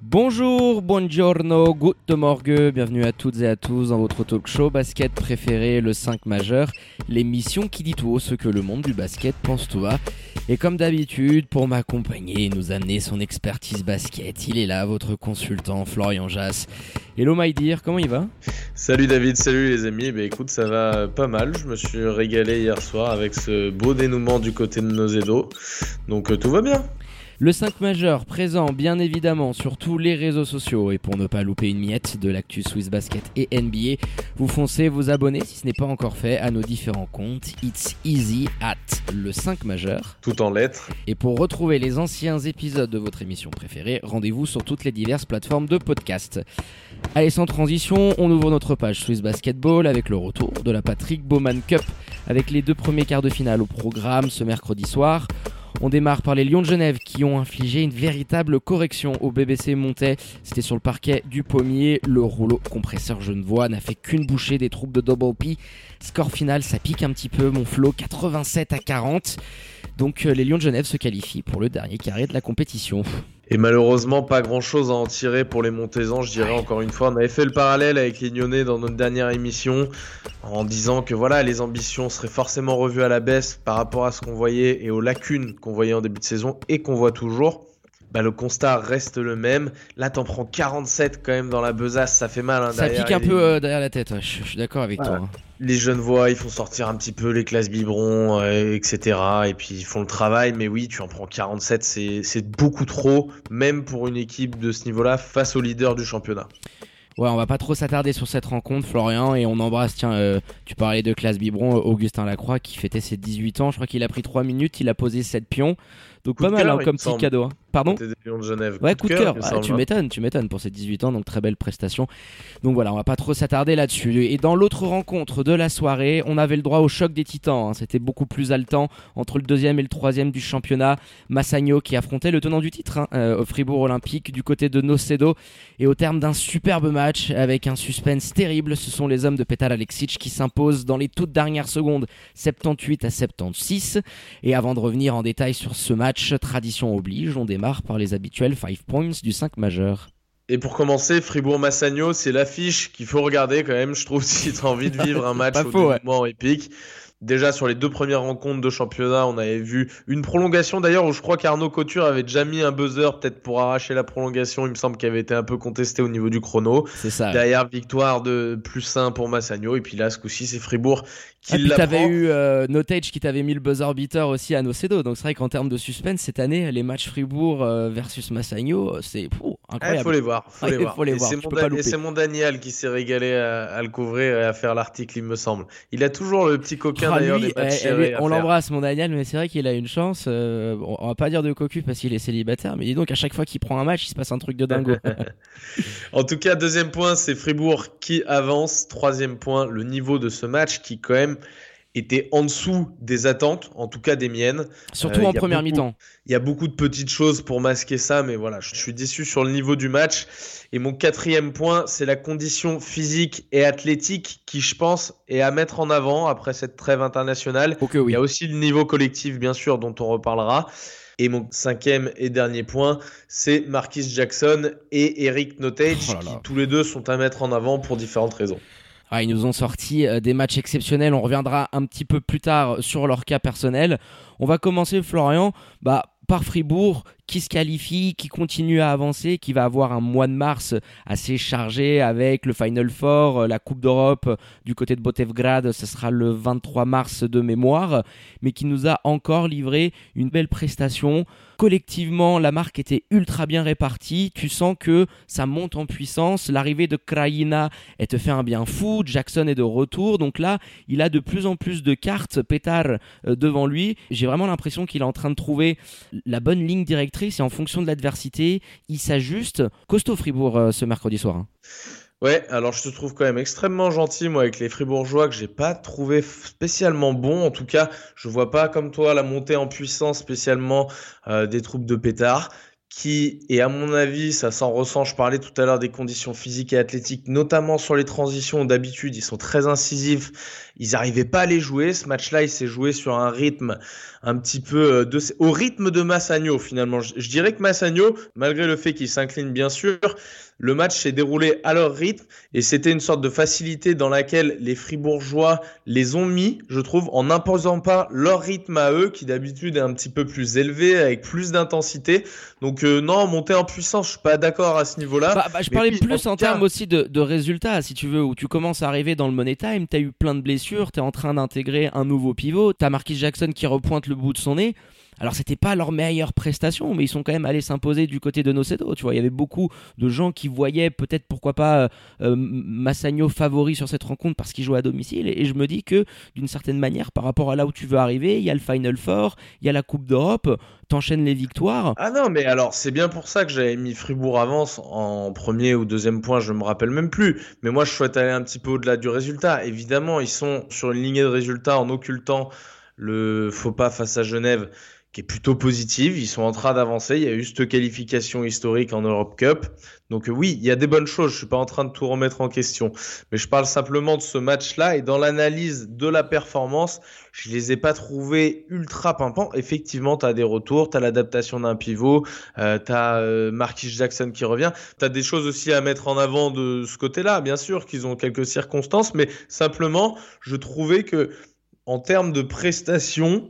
Bonjour, buongiorno, good morgue, bienvenue à toutes et à tous dans votre talk show basket préféré, le 5 majeur, l'émission qui dit tout haut ce que le monde du basket pense tout bas. Et comme d'habitude, pour m'accompagner et nous amener son expertise basket, il est là, votre consultant Florian Jass. Hello my dear, comment il va? Salut David, salut les amis, bah écoute ça va pas mal, je me suis régalé hier soir avec ce beau dénouement du côté de Nozedo, donc euh, tout va bien. Le 5 majeur présent bien évidemment sur tous les réseaux sociaux et pour ne pas louper une miette de l'actu Swiss Basket et NBA, vous foncez vous abonner si ce n'est pas encore fait à nos différents comptes It's Easy at le 5 majeur. Tout en lettres. Et pour retrouver les anciens épisodes de votre émission préférée, rendez-vous sur toutes les diverses plateformes de podcast. Allez sans transition, on ouvre notre page Swiss Basketball avec le retour de la Patrick Bowman Cup avec les deux premiers quarts de finale au programme ce mercredi soir. On démarre par les Lions de Genève qui ont infligé une véritable correction au BBC Montais. C'était sur le parquet du pommier. Le rouleau compresseur genevois n'a fait qu'une bouchée des troupes de Double P. Score final, ça pique un petit peu, mon flot 87 à 40. Donc euh, les Lions de Genève se qualifient pour le dernier carré de la compétition. Et malheureusement, pas grand chose à en tirer pour les Montezans, je dirais encore une fois. On avait fait le parallèle avec les Lyonnais dans notre dernière émission en disant que voilà, les ambitions seraient forcément revues à la baisse par rapport à ce qu'on voyait et aux lacunes qu'on voyait en début de saison et qu'on voit toujours. Bah, le constat reste le même. Là, t'en prends 47 quand même dans la besace, ça fait mal. Hein, ça pique un peu euh, derrière la tête, je, suis d'accord avec toi. Hein. Les jeunes voix, ils font sortir un petit peu les classes biberons, euh, etc. Et puis ils font le travail, mais oui, tu en prends 47, c'est beaucoup trop, même pour une équipe de ce niveau-là, face au leader du championnat. Ouais, on va pas trop s'attarder sur cette rencontre, Florian, et on embrasse, tiens, euh, tu parlais de classe biberon, Augustin Lacroix qui fêtait ses 18 ans, je crois qu'il a pris 3 minutes, il a posé 7 pions, donc pas mal hein, comme petit cadeau. Hein. Pardon de Genève. Ouais, coup, de cœur. Ah, tu m'étonnes, tu m'étonnes pour ces 18 ans, donc très belle prestation. Donc voilà, on va pas trop s'attarder là-dessus. Et dans l'autre rencontre de la soirée, on avait le droit au choc des titans. Hein. C'était beaucoup plus haletant entre le deuxième et le troisième du championnat. Massagno qui affrontait le tenant du titre euh, au Fribourg Olympique du côté de Nocedo. Et au terme d'un superbe match avec un suspense terrible, ce sont les hommes de Petar Alexic qui s'imposent dans les toutes dernières secondes, 78 à 76. Et avant de revenir en détail sur ce match, tradition oblige, on démarre par les habituels 5 points du 5 majeur. Et pour commencer, Fribourg-Massagno, c'est l'affiche qu'il faut regarder quand même, je trouve, si tu as envie de vivre un match au épique. Déjà sur les deux premières rencontres de championnat, on avait vu une prolongation d'ailleurs où je crois qu'Arnaud Couture avait déjà mis un buzzer peut-être pour arracher la prolongation. Il me semble qu'il avait été un peu contesté au niveau du chrono. C'est ça. Derrière victoire de plus 1 pour Massagno et puis là ce coup-ci c'est Fribourg qui ah, puis t'avais eu euh, Notage qui t'avait mis le buzzer beater aussi à Nocedo. Donc c'est vrai qu'en termes de suspense cette année, les matchs Fribourg euh, versus Massagno, c'est incroyable. Il faut les voir. Faut les voir. Et c'est mon, Daniel qui s'est régalé à, le couvrir et à faire l'article, il me semble. Il a toujours le petit coquin on l'embrasse, mon Daniel, mais c'est vrai qu'il a une chance. Euh, on va pas dire de cocu parce qu'il est célibataire, mais dis donc, à chaque fois qu'il prend un match, il se passe un truc de dingo. en tout cas, deuxième point, c'est Fribourg qui avance. Troisième point, le niveau de ce match qui, quand même, était en dessous des attentes, en tout cas des miennes. Surtout euh, en première mi-temps. Il y a beaucoup de petites choses pour masquer ça, mais voilà, je suis déçu sur le niveau du match. Et mon quatrième point, c'est la condition physique et athlétique qui, je pense, est à mettre en avant après cette trêve internationale. Il y a aussi le niveau collectif, bien sûr, dont on reparlera. Et mon cinquième et dernier point, c'est Marquis Jackson et Eric Notage, oh qui tous les deux sont à mettre en avant pour différentes raisons. Ah, ils nous ont sorti euh, des matchs exceptionnels. On reviendra un petit peu plus tard sur leur cas personnel. On va commencer, Florian, bah, par Fribourg, qui se qualifie, qui continue à avancer, qui va avoir un mois de mars assez chargé avec le Final Four, euh, la Coupe d'Europe du côté de Botevgrad, ce sera le 23 mars de mémoire, mais qui nous a encore livré une belle prestation collectivement, la marque était ultra bien répartie. Tu sens que ça monte en puissance. L'arrivée de Kraina, elle te fait un bien fou. Jackson est de retour. Donc là, il a de plus en plus de cartes pétard euh, devant lui. J'ai vraiment l'impression qu'il est en train de trouver la bonne ligne directrice montrer, c'est en fonction de l'adversité, ils s'ajustent. Costaud Fribourg ce mercredi soir. Hein. Ouais, alors je te trouve quand même extrêmement gentil, moi, avec les Fribourgeois, que j'ai pas trouvé spécialement bon. En tout cas, je vois pas comme toi la montée en puissance spécialement euh, des troupes de pétard qui, et à mon avis, ça s'en ressent, je parlais tout à l'heure des conditions physiques et athlétiques, notamment sur les transitions, d'habitude, ils sont très incisifs, ils n'arrivaient pas à les jouer, ce match-là, il s'est joué sur un rythme un petit peu euh, de, au rythme de Massagno, finalement. Je, je dirais que Massagno, malgré le fait qu'il s'incline bien sûr, le match s'est déroulé à leur rythme et c'était une sorte de facilité dans laquelle les Fribourgeois les ont mis, je trouve, en n'imposant pas leur rythme à eux, qui d'habitude est un petit peu plus élevé, avec plus d'intensité. Donc euh, non, monter en puissance, je suis pas d'accord à ce niveau-là. Bah, bah, je parlais plus en, termes aussi de, de, résultats, si tu veux, où tu commences à arriver dans le money time, tu as eu plein de blessures, tu es en train d'intégrer un nouveau pivot, tu as Marquis Jackson qui repointe le bout de son nez. Alors c'était pas leur meilleure prestation, mais ils sont quand même allés s'imposer du côté de Nocedo. Tu vois, il y avait beaucoup de gens qui voyaient peut-être pourquoi pas euh, euh, Massagno favori sur cette rencontre parce qu'il jouait à domicile. Et, je me dis que d'une certaine manière, par rapport à là où tu veux arriver, il y a le Final Four, il y a la Coupe d'Europe, t'enchaînes les victoires. Ah non, mais alors c'est bien pour ça que j'avais mis Fribourg avance en premier ou deuxième point, je me rappelle même plus. Mais moi je souhaite aller un petit peu au-delà du résultat. Évidemment, ils sont sur une lignée de résultats en occultant le faux pas face à Genève qui est plutôt positive. Ils sont en train d'avancer. Il y a eu cette qualification historique en Europe Cup. Donc euh, oui, il y a des bonnes choses. Je suis pas en train de tout remettre en question, mais je parle simplement de ce match-là et dans l'analyse de la performance, je les ai pas trouvés ultra pimpants. Effectivement, tu as des retours, tu as l'adaptation d'un pivot, euh, tu as euh, Marquis Jackson qui revient. Tu as des choses aussi à mettre en avant de ce côté-là, bien sûr qu'ils ont quelques circonstances, mais simplement, je trouvais que en termes de prestations,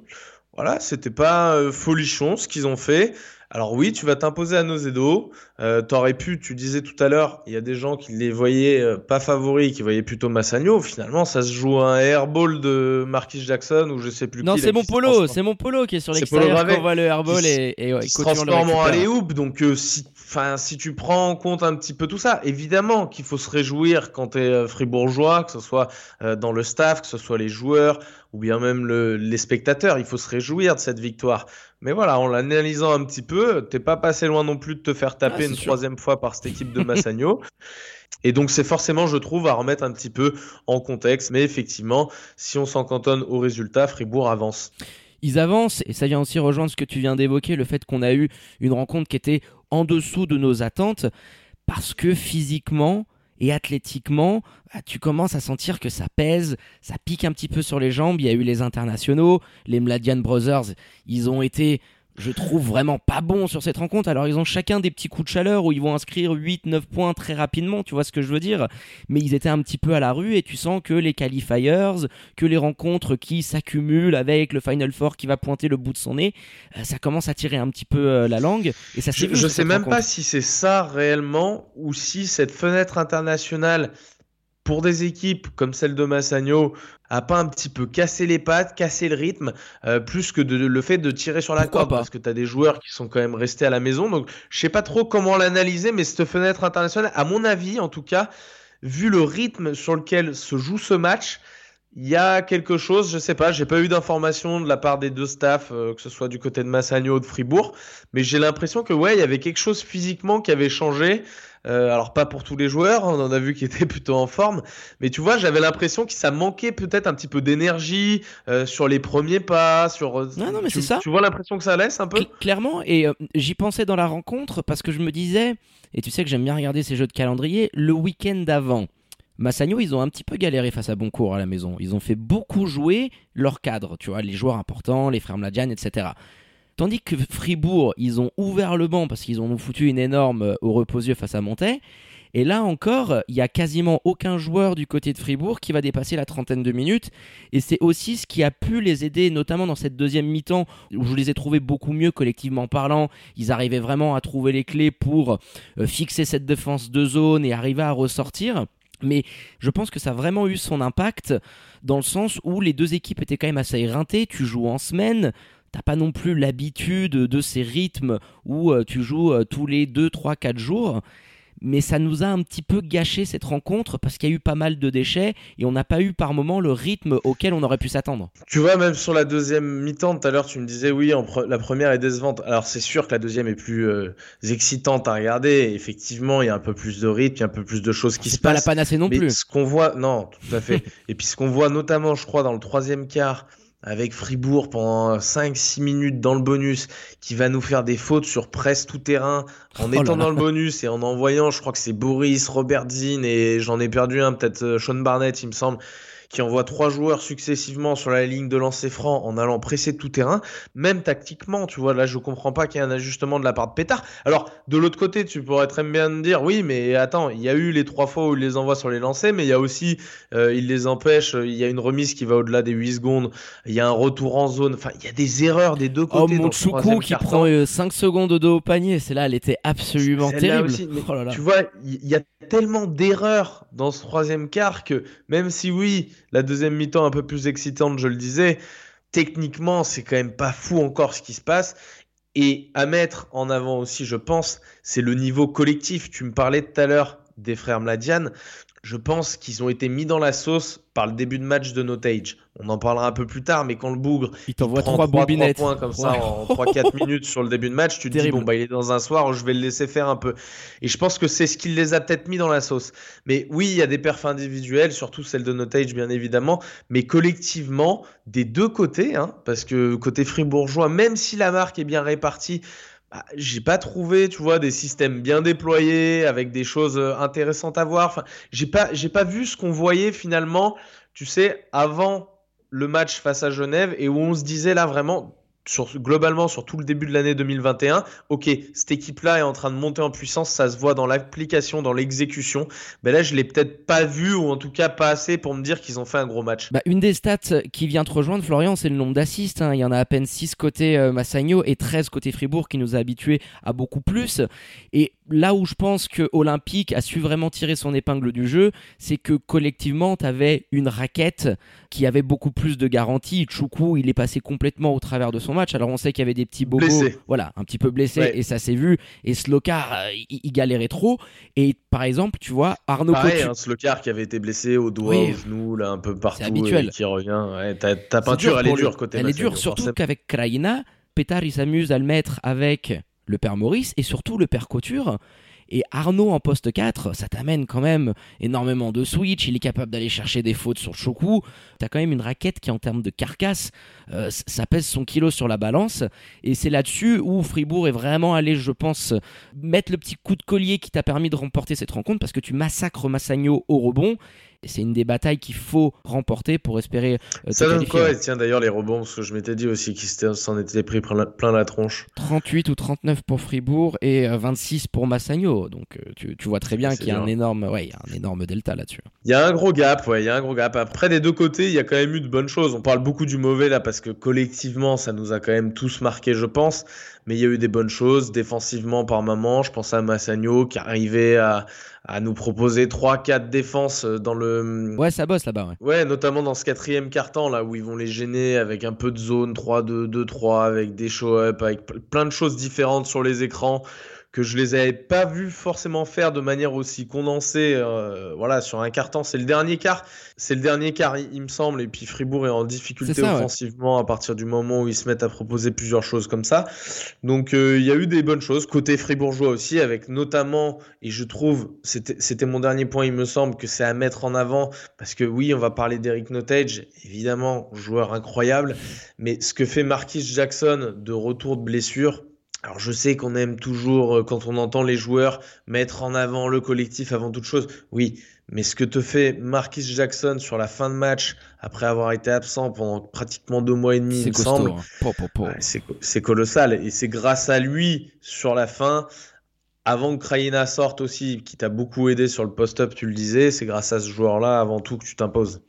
voilà, c'était pas euh, folichon ce qu'ils ont fait. Alors oui, tu vas t'imposer à Nozedo. Euh, T'aurais pu, tu disais tout à l'heure, il y a des gens qui les voyaient euh, pas favoris, qui voyaient plutôt Massagno. Finalement, ça se joue un airball de Marquis Jackson ou je sais plus non, qui. Non, c'est mon polo, c'est mon polo qui est sur l'extérieur on voit le airball et, et ouais, il se transforme en aller Donc euh, si, enfin, si tu prends en compte un petit peu tout ça, évidemment qu'il faut se réjouir quand tu es euh, fribourgeois, que ce soit dans le staff, que ce soit les joueurs ou bien même le, les spectateurs. Il faut se réjouir de cette victoire. Mais voilà, en l'analysant un petit peu, t'es pas passé loin non plus de te faire taper ah, une troisième fois par cette équipe de Massagno. Et donc c'est forcément, je trouve, à remettre un petit peu en contexte. Mais effectivement, si on s'en cantonne au résultat, Fribourg avance. Ils avancent, et ça vient aussi rejoindre ce que tu viens d'évoquer, le fait qu'on a eu une rencontre qui était en dessous de nos attentes, parce que physiquement, et athlétiquement, bah, tu commences à sentir que ça pèse, ça pique un petit peu sur les jambes. Il y a eu les internationaux, les Mladian Brothers, ils ont été je trouve vraiment pas bons sur cette rencontre. Alors ils ont chacun des petits coups de chaleur où ils vont inscrire 8-9 points très rapidement, tu vois ce que je veux dire. Mais ils étaient un petit peu à la rue et tu sens que les qualifiers, que les rencontres qui s'accumulent avec le Final Four qui va pointer le bout de son nez, euh, ça commence à tirer un petit peu euh, la langue. Et ça je, je sais même pas si c'est ça réellement ou si cette fenêtre internationale pour des équipes comme celle de Massagno, a pas un petit peu cassé les pattes, cassé le rythme, euh, plus que de, le fait de tirer sur la corde, parce que tu as des joueurs qui sont quand même restés à la maison. Donc, je sais pas trop comment l'analyser, mais cette fenêtre internationale, à mon avis, en tout cas, vu le rythme sur lequel se joue ce match, il y a quelque chose, je sais pas, j'ai pas eu d'informations de la part des deux staffs, euh, que ce soit du côté de Massagno ou de Fribourg, mais j'ai l'impression que ouais, il y avait quelque chose physiquement qui avait changé. Euh, alors pas pour tous les joueurs, on en a vu qui étaient plutôt en forme, mais tu vois, j'avais l'impression que ça manquait peut-être un petit peu d'énergie euh, sur les premiers pas, sur. Euh, non, non, mais c'est ça. Tu vois l'impression que ça laisse un peu? clairement, et j'y pensais dans la rencontre parce que je me disais, et tu sais que j'aime bien regarder ces jeux de calendrier, le week-end d'avant. Massagno, ils ont un petit peu galéré face à Boncourt à la maison. Ils ont fait beaucoup jouer leur cadre, tu vois, les joueurs importants, les frères Mladian, etc. Tandis que Fribourg, ils ont ouvert le banc parce qu'ils ont foutu une énorme euh, au reposieux face à Montaigne. Et là encore, il y a quasiment aucun joueur du côté de Fribourg qui va dépasser la trentaine de minutes. Et c'est aussi ce qui a pu les aider, notamment dans cette deuxième mi-temps, où je les ai trouvés beaucoup mieux collectivement parlant. Ils arrivaient vraiment à trouver les clés pour euh, fixer cette défense de zone et arriver à ressortir. Mais je pense que ça a vraiment eu son impact dans le sens où les deux équipes étaient quand même assez éreintées. Tu joues en semaine, t'as pas non plus l'habitude de ces rythmes où euh, tu joues euh, tous les 2, 3, 4 jours. mais ça nous a un petit peu gâché cette rencontre parce qu'il y a eu pas mal de déchets et on n'a pas eu par moment le rythme auquel on aurait pu s'attendre. Tu vois, même sur la deuxième mi-temps, tout à l'heure, tu me disais oui, la première est décevante. Alors c'est sûr que la deuxième est plus euh, excitante à regarder. effectivement, il y a un peu plus de rythme, il y a un peu plus de choses qui se pas passent. pas la panacée non mais plus. Ce qu'on voit, non, tout à fait. et puis ce qu'on voit notamment, je crois, dans le troisième quart avec Fribourg pendant 5-6 minutes dans le bonus, qui va nous faire des fautes sur presque tout terrain, en oh étant dans le bonus et en envoyant, je crois que c'est Boris, Robert Zinn et j'en ai perdu un, peut-être euh, Sean Barnett, il me semble, qui envoie trois joueurs successivement sur la ligne de lancer franc en allant presser tout terrain, même tactiquement, tu vois, là je comprends pas qu'il y ait un ajustement de la part de Pétard. Alors, de l'autre côté, tu pourrais très bien dire, oui, mais attends, il y a eu les trois fois où il les envoie sur les lancers, mais il y a aussi, euh, il les empêche, il y a une remise qui va au-delà des 8 secondes, il y a un retour en zone, enfin, il y a des erreurs des deux côtés. Oh, mon Choukou qui prend 5 euh, secondes de dos au panier, c'est là, elle était absolument terrible. oh là là. Tu vois, il y a tellement d'erreurs dans ce troisième quart que même si oui, la deuxième mi-temps un peu plus excitante, je le disais, techniquement, c'est quand même pas fou encore ce qui se passe. Et à mettre en avant aussi, je pense, c'est le niveau collectif. Tu me parlais tout à l'heure des frères Mladian. Je pense qu'ils ont été mis dans la sauce par le début de match de Notage. On en parlera un peu plus tard, mais quand le bougre il t'envoie trois, points comme ça en 3-4 minutes sur le début de match, tu te dis bon bah il est dans un soir, je vais le laisser faire un peu. Et je pense que c'est ce qui les a peut-être mis dans la sauce. Mais oui, il y a des perfs individuels, surtout celle de Notage bien évidemment, mais collectivement des deux côtés, hein, parce que côté fribourgeois, même si la marque est bien répartie, bah, j'ai pas trouvé, tu vois, des systèmes bien déployés avec des choses euh, intéressantes à voir. Enfin, j'ai pas, j'ai pas vu ce qu'on voyait finalement, tu sais, avant le match face à Genève et où on se disait là vraiment, globalement sur tout le début de l'année 2021, ok, cette équipe-là est en train de monter en puissance, ça se voit dans l'application, dans l'exécution. Mais là, je l'ai peut-être pas vu ou en tout cas pas assez pour me dire qu'ils ont fait un gros match. Bah, une des stats qui vient te rejoindre, Florian, c'est le nombre d'assists. Hein. Il y en a à peine 6 côté euh, Massagno et 13 côté Fribourg qui nous a habitués à beaucoup plus. Et là où je pense que Olympique a su vraiment tirer son épingle du jeu, c'est que collectivement, tu avais une raquette qui avait beaucoup plus de garanties. Choukou, il est passé complètement au travers de son match. Alors on sait qu'il y avait des petits bobos, voilà, un petit peu blessés et ça s'est vu. Et Slokar, euh, il, galérait trop. Et par exemple, tu vois, Arnaud Pareil, hein, Slokar qui avait été blessé au doigt, au genou, là, un peu partout, habituel. Et qui revient. Ouais, ta, peinture, elle est dure côté. Elle est dure, surtout qu'avec Kraina, Pétard, il s'amuse à le mettre avec le père Maurice et surtout le père Couture. Et Arnaud en poste 4, ça t'amène quand même énormément de switch. Il est capable d'aller chercher des fautes sur Choku. T'as quand même une raquette qui, en termes de carcasse, euh, ça pèse son kilo sur la balance. Et c'est là-dessus où Fribourg est vraiment allé, je pense, mettre le petit coup de collier qui t'a permis de remporter cette rencontre parce que tu massacres Massagno au rebond c'est une des batailles qu'il faut remporter pour espérer. Euh, ça donne quoi Tiens, d'ailleurs, les rebonds, parce que je m'étais dit aussi qu'ils s'en étaient pris plein la, tronche. 38 ou 39 pour Fribourg et 26 euh, pour Massagno. Donc, euh, tu, vois très bien qu'il y a un énorme, ouais, un énorme delta là-dessus. Il y a un gros gap, ouais, il y a un gros gap. Après, des deux côtés, il y a quand même eu de bonnes choses. On parle beaucoup du mauvais là, parce que collectivement, ça nous a quand même tous marqué, je pense mais il y a eu des bonnes choses défensivement par moment. Je pense à Massagno qui arrivait à, à nous proposer 3-4 défenses dans le. Ouais, ça bosse là-bas. Ouais. ouais, notamment dans ce quatrième carton là où ils vont les gêner avec un peu de zone 3-2-2-3, avec des show-up, avec plein de choses différentes sur les écrans que je les avais pas vus forcément faire de manière aussi condensée. Euh, voilà, sur un temps, c'est le dernier quart, c'est le dernier quart, il, me semble. Et puis Fribourg est en difficulté offensivement à partir du moment où ils se mettent à proposer plusieurs choses comme ça. Donc euh, il y a eu des bonnes choses côté fribourgeois aussi, avec notamment, et je trouve, c'était mon dernier point, il me semble que c'est à mettre en avant parce que oui, on va parler d'Eric Notage, évidemment, joueur incroyable, mais ce que fait Marquis Jackson de retour de blessure alors je sais qu'on aime toujours, euh, quand on entend les joueurs, mettre en avant le collectif avant toute chose. Oui, mais ce que te fait Marquis Jackson sur la fin de match, après avoir été absent pendant pratiquement deux mois et demi, il me semble, hein. c'est colossal. Et c'est grâce à lui, sur la fin, avant que Kraina sorte aussi, qui t'a beaucoup aidé sur le post-up, tu le disais, c'est grâce à ce joueur-là, avant tout, que tu t'imposes.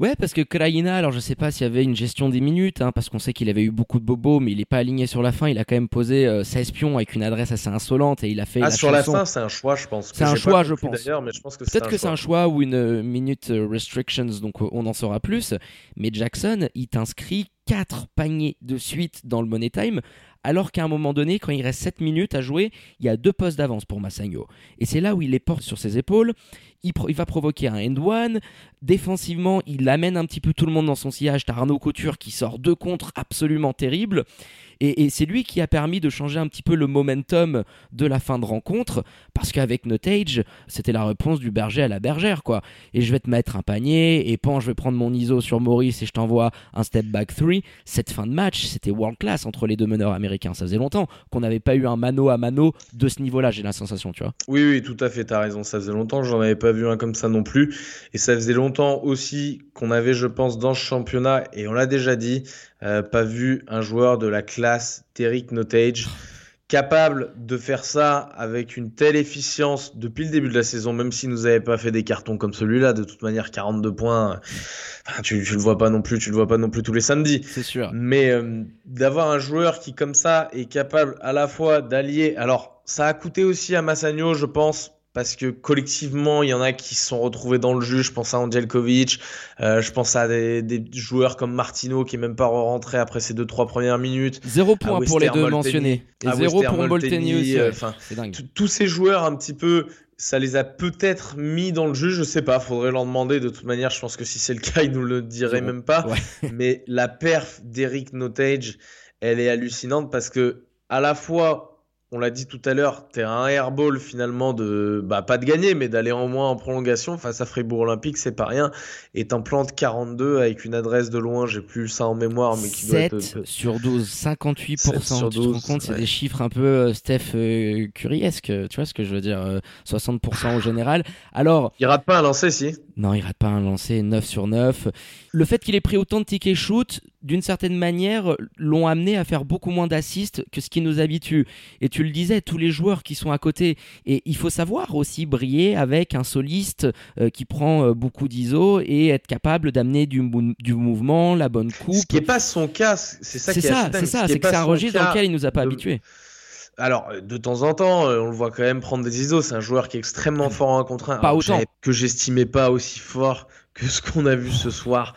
Ouais, parce que Kraina, alors je sais pas s'il y avait une gestion des minutes, hein, parce qu'on sait qu'il avait eu beaucoup de bobos, mais il est pas aligné sur la fin. Il a quand même posé euh, 16 pions avec une adresse assez insolente et il a fait. Ah, sur la fin, c'est un choix, je pense. C'est un choix, je pense. Mais je pense que Peut-être que c'est un choix ou une euh, minute euh, restrictions, donc euh, on en saura plus. Mais Jackson, il t'inscrit 4 paniers de suite dans le Money Time alors qu'à un moment donné, quand il reste 7 minutes à jouer, il y a deux postes d'avance pour Massagno. Et c'est là où il les porte sur ses épaules. Il, va provoquer un end-one. Défensivement, il amène un petit peu tout le monde dans son sillage. T'as Arnaud Couture qui sort deux contres absolument terribles. Et, c'est lui qui a permis de changer un petit peu le momentum de la fin de rencontre, parce qu'avec Notage, c'était la réponse du berger à la bergère, quoi. Et je vais te mettre un panier, et pan, je vais prendre mon ISO sur Maurice et je t'envoie un step back 3. Cette fin de match, c'était world class entre les deux meneurs américains. Ça faisait longtemps qu'on n'avait pas eu un mano à mano de ce niveau-là, j'ai la sensation, tu vois. Oui, oui, tout à fait, t'as raison. Ça faisait longtemps, j'en avais pas vu un comme ça non plus. Et ça faisait longtemps aussi qu'on avait, je pense, dans ce championnat, et on l'a déjà dit, euh, pas vu un joueur de la classe d'Eric Notage capable de faire ça avec une telle efficience depuis le début de la saison, même s'il nous avait pas fait des cartons comme celui-là. De toute manière, 42 points, tu, tu le vois pas non plus, tu le vois pas non plus tous les samedis. C'est sûr. Mais euh, d'avoir un joueur qui comme ça est capable à la fois d'allier. Alors, ça a coûté aussi à Massagno, je pense, parce que collectivement, il y en a qui se sont retrouvés dans le jeu. Je pense à Angelkovic, euh, je pense à des, joueurs comme Martino qui est même pas rentré après ses deux trois premières minutes. Zéro point pour les deux mentionnés. Et zéro pour Molteni aussi. Euh, tous ces joueurs un petit peu, ça les a peut-être mis dans le jeu, je sais pas, faudrait leur demander. De toute manière, je pense que si c'est le cas, ils nous le diraient même pas. Mais la perf d'Eric Notage, elle est hallucinante parce que à la fois on l'a dit tout à l'heure, t'es un airball finalement de, bah, pas de gagner, mais d'aller en moins en prolongation face à Fribourg Olympique, c'est pas rien. Et t'en plantes 42 avec une adresse de loin, j'ai plus ça en mémoire, mais qui doit être. sur 12, 58%. Sur 12, tu te rends compte, c'est des chiffres un peu euh, Steph euh, Curriesque, tu vois ce que je veux dire, 60% euh, au général. Alors. Il rate pas un lancer, si? Non, il rate pas un lancer, 9 sur 9. Le fait qu'il ait pris autant de tickets shoot, d'une certaine manière, l'ont amené à faire beaucoup moins d'assists que ce qui nous habitue. Et tu le disais, tous les joueurs qui sont à côté. Et il faut savoir aussi briller avec un soliste euh, qui prend euh, beaucoup d'ISO et être capable d'amener du, du, mouvement, la bonne coupe. Ce qui n'est pas son cas, c'est ça qui est ça, C'est ça, c'est que c'est un registre dans lequel il nous a pas habitués. Alors, de temps en temps, euh, on le voit quand même prendre des ISO. C'est un joueur qui est extrêmement fort en contre 1. Pas autant. Que j'estimais pas aussi fort que ce qu'on a vu ce soir.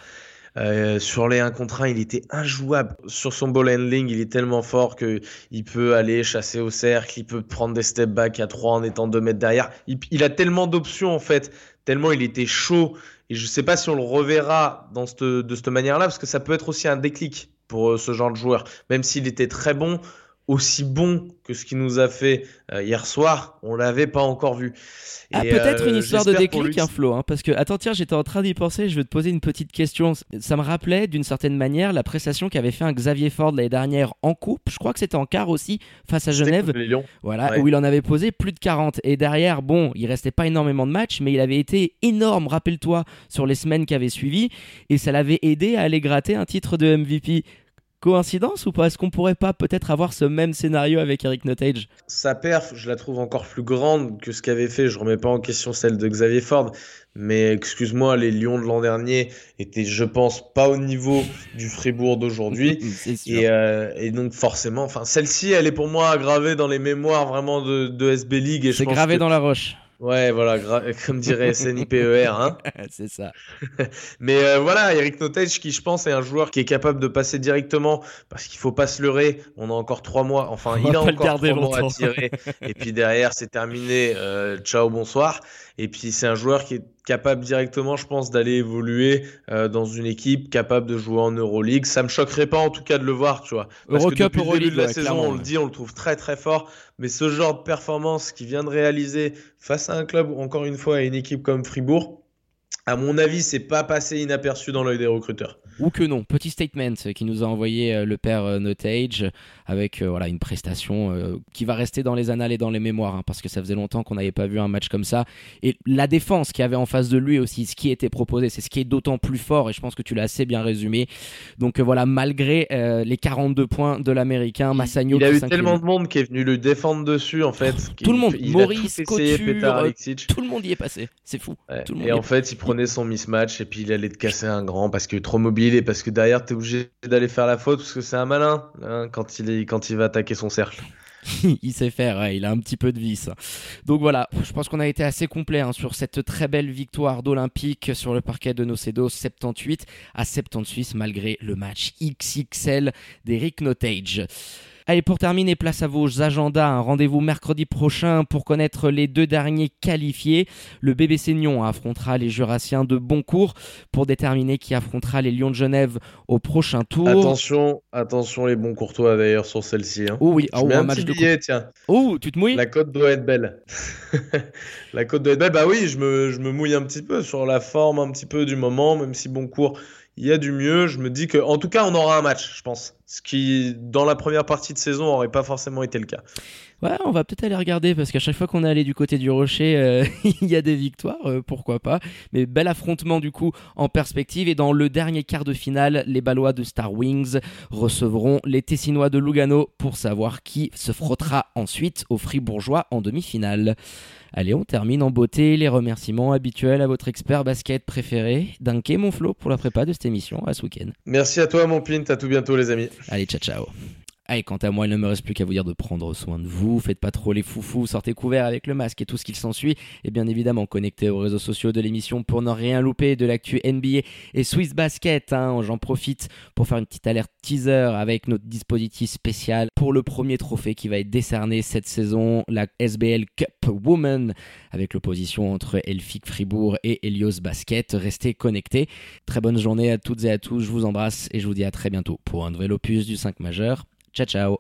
Euh, sur les 1 contre 1, il était injouable. Sur son ball handling, il est tellement fort que il peut aller chasser au cercle, il peut prendre des step back à 3 en étant 2 mètres derrière. Il, a tellement d'options en fait, tellement il était chaud. Et je sais pas si on le reverra dans de cette manière-là, parce que ça peut être aussi un déclic pour euh, ce genre de joueur. Même s'il était très bon, aussi bon que ce qu'il nous a fait euh, hier soir, on l'avait pas encore vu. Ah, peut-être une euh, histoire de déclic, un flow, hein, parce que attends tiens, j'étais en train d'y penser, je vais te poser une petite question. Ça me rappelait d'une certaine manière la prestation qu'avait fait un Xavier Ford l'année dernière en coupe. Je crois que c'était en quart aussi face à Genève, voilà, où il en avait posé plus de 40. Et derrière, bon, il restait pas énormément de matchs, mais il avait été énorme, rappelle-toi, sur les semaines qui avaient suivi, et ça l'avait aidé à aller gratter un titre de MVP. Coïncidence ou pas? Est-ce qu'on pourrait pas peut-être avoir ce même scénario avec Eric Notage Sa perf, je la trouve encore plus grande que ce qu'avait fait. Je remets pas en question celle de Xavier Ford, mais excuse-moi, les Lions de l'an dernier étaient, je pense, pas au niveau du Fribourg d'aujourd'hui. et, euh, et, donc forcément, enfin, celle-ci, elle est pour moi gravée dans les mémoires vraiment de, de SB League. C'est gravé dans la roche. Ouais, voilà, comme dirait SNIPER. Hein c'est ça. Mais euh, voilà, Eric Notage, qui je pense est un joueur qui est capable de passer directement, parce qu'il faut pas se leurrer. On a encore trois mois, enfin, il a encore trois mois à tirer. et puis derrière, c'est terminé. Euh, ciao, bonsoir. Et puis c'est un joueur qui est capable directement, je pense, d'aller évoluer euh, dans une équipe capable de jouer en Euroleague. Ça me choquerait pas en tout cas de le voir, tu vois. Parce que depuis le début de la saison, on le dit, on le trouve très très fort. Mais ce genre de performance qu'il vient de réaliser face à un club, encore une fois, à une équipe comme Fribourg, à mon avis, c'est pas passé inaperçu dans l'œil des recruteurs. Ou que non. Petit statement qui nous a envoyé euh, le père euh, Notage avec euh, voilà une prestation qui va rester dans les annales et dans les mémoires hein, parce que ça faisait longtemps qu'on n'avait pas vu un match comme ça. Et la défense qui avait en face de lui aussi, ce qui était proposé, c'est ce qui est d'autant plus fort et je pense que tu l'as assez bien résumé. Donc voilà, malgré les 42 points de l'américain, Massagno. Il a eu tellement de monde qui est venu le défendre dessus en fait. Tout le monde, Maurice, Couture, tout le monde y est passé. C'est fou. et en fait, il prenait son mismatch et puis il allait te casser un grand parce que trop mobile et parce que derrière tu es obligé d'aller faire la faute parce que c'est un malin hein, quand, il est, quand il va attaquer son cercle. il sait faire, il a un petit peu de vis. Donc voilà, je pense qu'on a été assez complet hein, sur cette très belle victoire d'Olympique sur le parquet de Nocedo 78 à 78 malgré le match XXL d'Eric Notage. Allez, pour terminer, place à vos agendas. Un rendez-vous mercredi prochain pour connaître les deux derniers qualifiés. Le BBC Nyon affrontera les Jurassiens de Boncourt pour déterminer qui affrontera les Lions de Genève au prochain tour. Attention, attention les bons courtois d'ailleurs sur celle-ci. Hein. Oh oui, Je oh, mets un match petit de tiens. Oh, tu te mouilles La cote doit être belle. la cote doit être belle. Bah oui, je me, je me mouille un petit peu sur la forme un petit peu du moment, même si bon cours, il y a du mieux. Je me dis que, en tout cas, on aura un match, je pense. Ce qui, dans la première partie de saison, aurait pas forcément été le cas. Ouais, on va peut-être aller regarder parce qu'à chaque fois qu'on est allé du côté du rocher, euh, il y a des victoires, euh, pourquoi pas. Mais bel affrontement du coup en perspective. Et dans le dernier quart de finale, les Ballois de Star Wings recevront les Tessinois de Lugano pour savoir qui se frottera ensuite aux Fribourgeois en demi-finale. Allez, on termine en beauté les remerciements habituels à votre expert basket préféré, Dunké Monflo, pour la prépa de cette émission à ce week-end. Merci à toi, mon Pint. À tout bientôt, les amis. Allez, ciao ciao. Quant à moi, il ne me reste plus qu'à vous dire de prendre soin de vous. Faites pas trop les foufous, sortez couverts avec le masque et tout ce qu'il s'ensuit. Et bien évidemment, connectez aux réseaux sociaux de l'émission pour ne rien louper de l'actu NBA et Swiss Basket. Hein. J'en profite pour faire une petite alerte teaser avec notre dispositif spécial pour le premier trophée qui va être décerné cette saison, la SBL Cup Woman, avec l'opposition entre Elfic Fribourg et Helios Basket. Restez connectés. Très bonne journée à toutes et à tous. Je vous embrasse et je vous dis à très bientôt pour un nouvel opus du 5 majeur. Ciao ciao